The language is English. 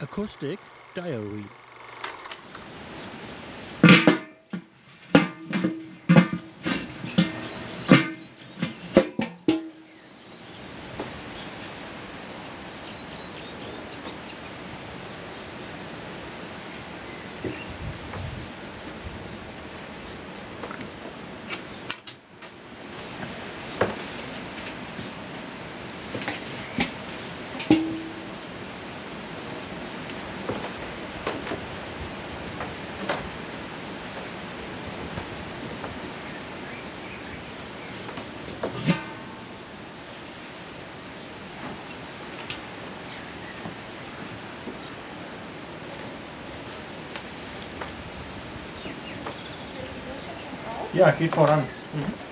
Acoustic Diary Yeah, keep for on. Mm -hmm.